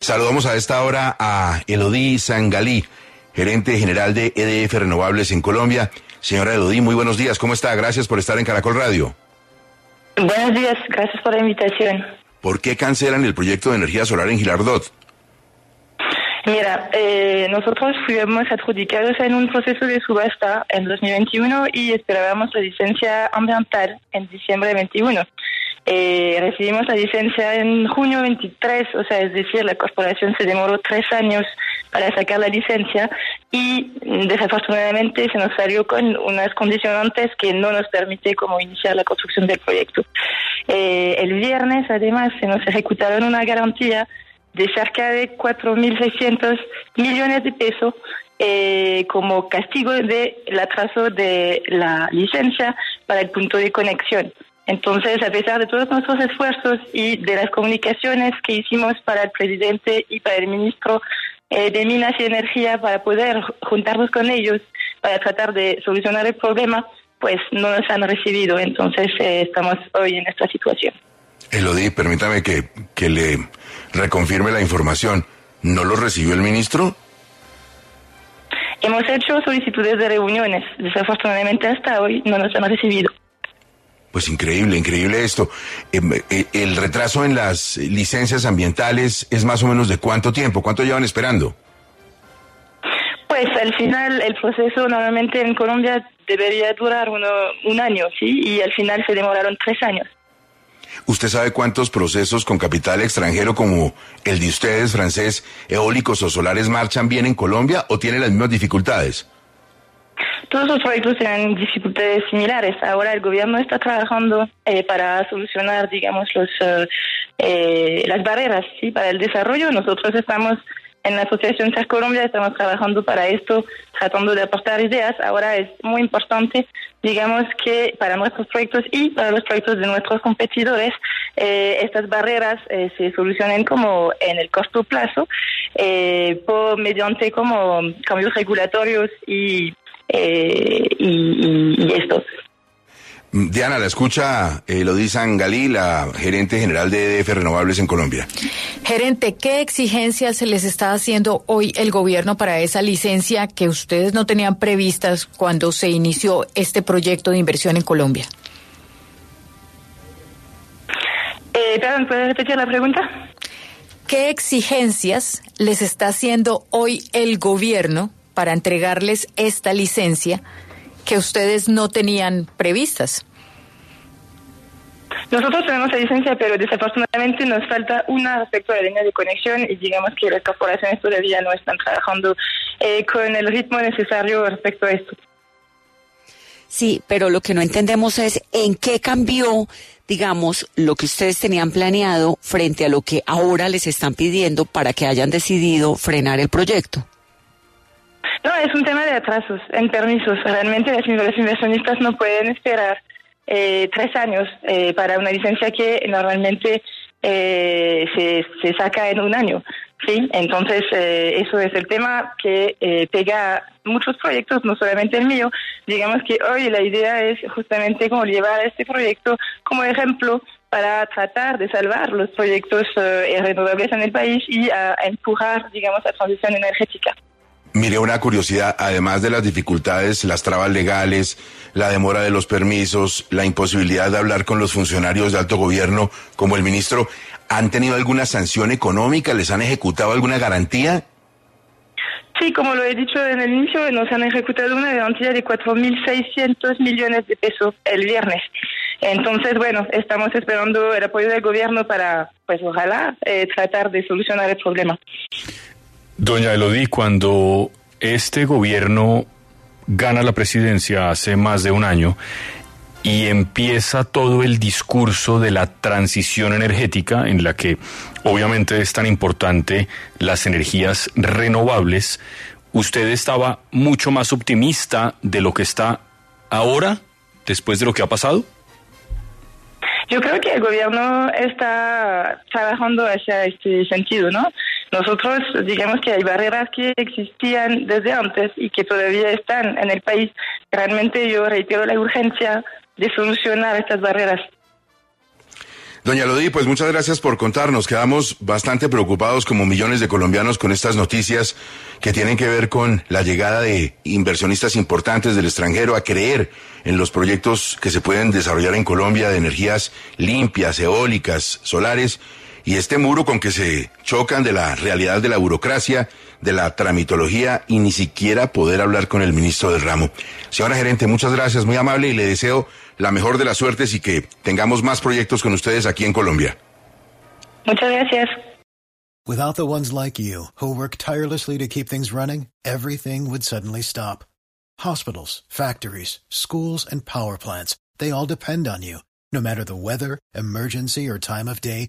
Saludamos a esta hora a Elodie Sangalí, gerente general de EDF Renovables en Colombia. Señora Elodie, muy buenos días. ¿Cómo está? Gracias por estar en Caracol Radio. Buenos días, gracias por la invitación. ¿Por qué cancelan el proyecto de energía solar en Gilardot? Mira, eh, nosotros fuimos adjudicados en un proceso de subasta en 2021 y esperábamos la licencia ambiental en diciembre de 21. Eh, recibimos la licencia en junio 23, o sea, es decir, la corporación se demoró tres años para sacar la licencia y desafortunadamente se nos salió con unas condicionantes que no nos permite como iniciar la construcción del proyecto. Eh, el viernes, además, se nos ejecutaron una garantía de cerca de 4.600 millones de pesos eh, como castigo del atraso de la licencia para el punto de conexión. Entonces, a pesar de todos nuestros esfuerzos y de las comunicaciones que hicimos para el presidente y para el ministro eh, de Minas y Energía para poder juntarnos con ellos para tratar de solucionar el problema, pues no nos han recibido. Entonces, eh, estamos hoy en esta situación. Elodie, permítame que, que le reconfirme la información. ¿No lo recibió el ministro? Hemos hecho solicitudes de reuniones. Desafortunadamente hasta hoy no nos han recibido. Pues increíble, increíble esto. Em, eh, ¿El retraso en las licencias ambientales es más o menos de cuánto tiempo? ¿Cuánto llevan esperando? Pues al final el proceso normalmente en Colombia debería durar uno, un año, ¿sí? Y al final se demoraron tres años. ¿Usted sabe cuántos procesos con capital extranjero como el de ustedes, francés, eólicos o solares, marchan bien en Colombia o tienen las mismas dificultades? Todos los proyectos tienen dificultades similares. Ahora el gobierno está trabajando eh, para solucionar, digamos, los, eh, eh, las barreras ¿sí? para el desarrollo. Nosotros estamos en la Asociación CER Colombia, estamos trabajando para esto, tratando de aportar ideas. Ahora es muy importante, digamos, que para nuestros proyectos y para los proyectos de nuestros competidores, estas barreras se solucionen como en el corto plazo, por, mediante como cambios regulatorios y eh, y, esto. Diana, la escucha eh, lo dice Angalí, la gerente general de EDF Renovables en Colombia. Gerente, ¿qué exigencias se les está haciendo hoy el gobierno para esa licencia que ustedes no tenían previstas cuando se inició este proyecto de inversión en Colombia? Eh, perdón, ¿puedes repetir la pregunta? ¿Qué exigencias les está haciendo hoy el gobierno para entregarles esta licencia que ustedes no tenían previstas. Nosotros tenemos la licencia, pero desafortunadamente nos falta una respecto a la línea de conexión y digamos que las corporaciones todavía no están trabajando eh, con el ritmo necesario respecto a esto. Sí, pero lo que no entendemos es en qué cambió, digamos, lo que ustedes tenían planeado frente a lo que ahora les están pidiendo para que hayan decidido frenar el proyecto. No, es un tema de atrasos en permisos. Realmente los inversionistas no pueden esperar eh, tres años eh, para una licencia que normalmente eh, se, se saca en un año. Sí, entonces eso es el tema que pega muchos proyectos, no solamente el mío. Digamos que hoy la idea es justamente como llevar este proyecto como ejemplo para tratar de salvar los proyectos renovables en el país y a empujar, digamos, la transición energética. Mire, una curiosidad, además de las dificultades, las trabas legales, la demora de los permisos, la imposibilidad de hablar con los funcionarios de alto gobierno como el ministro, ¿han tenido alguna sanción económica? ¿Les han ejecutado alguna garantía? Sí, como lo he dicho en el inicio, nos han ejecutado una garantía de 4.600 millones de pesos el viernes. Entonces, bueno, estamos esperando el apoyo del gobierno para, pues ojalá, eh, tratar de solucionar el problema. Doña Elodie, cuando este gobierno gana la presidencia hace más de un año y empieza todo el discurso de la transición energética en la que obviamente es tan importante las energías renovables, usted estaba mucho más optimista de lo que está ahora, después de lo que ha pasado? Yo creo que el gobierno está trabajando hacia este sentido, ¿no? Nosotros digamos que hay barreras que existían desde antes y que todavía están en el país. Realmente yo reitero la urgencia de solucionar estas barreras. Doña Lodi, pues muchas gracias por contarnos. Quedamos bastante preocupados como millones de colombianos con estas noticias que tienen que ver con la llegada de inversionistas importantes del extranjero a creer en los proyectos que se pueden desarrollar en Colombia de energías limpias, eólicas, solares y este muro con que se chocan de la realidad de la burocracia, de la tramitología y ni siquiera poder hablar con el ministro del ramo. Señora gerente, muchas gracias, muy amable y le deseo la mejor de las suertes y que tengamos más proyectos con ustedes aquí en Colombia. Muchas gracias. Without the ones like you, who work tirelessly to keep things running, everything would suddenly stop. Hospitals, factories, schools, and power plants, they all depend on you. No matter the weather, emergency, or time of day,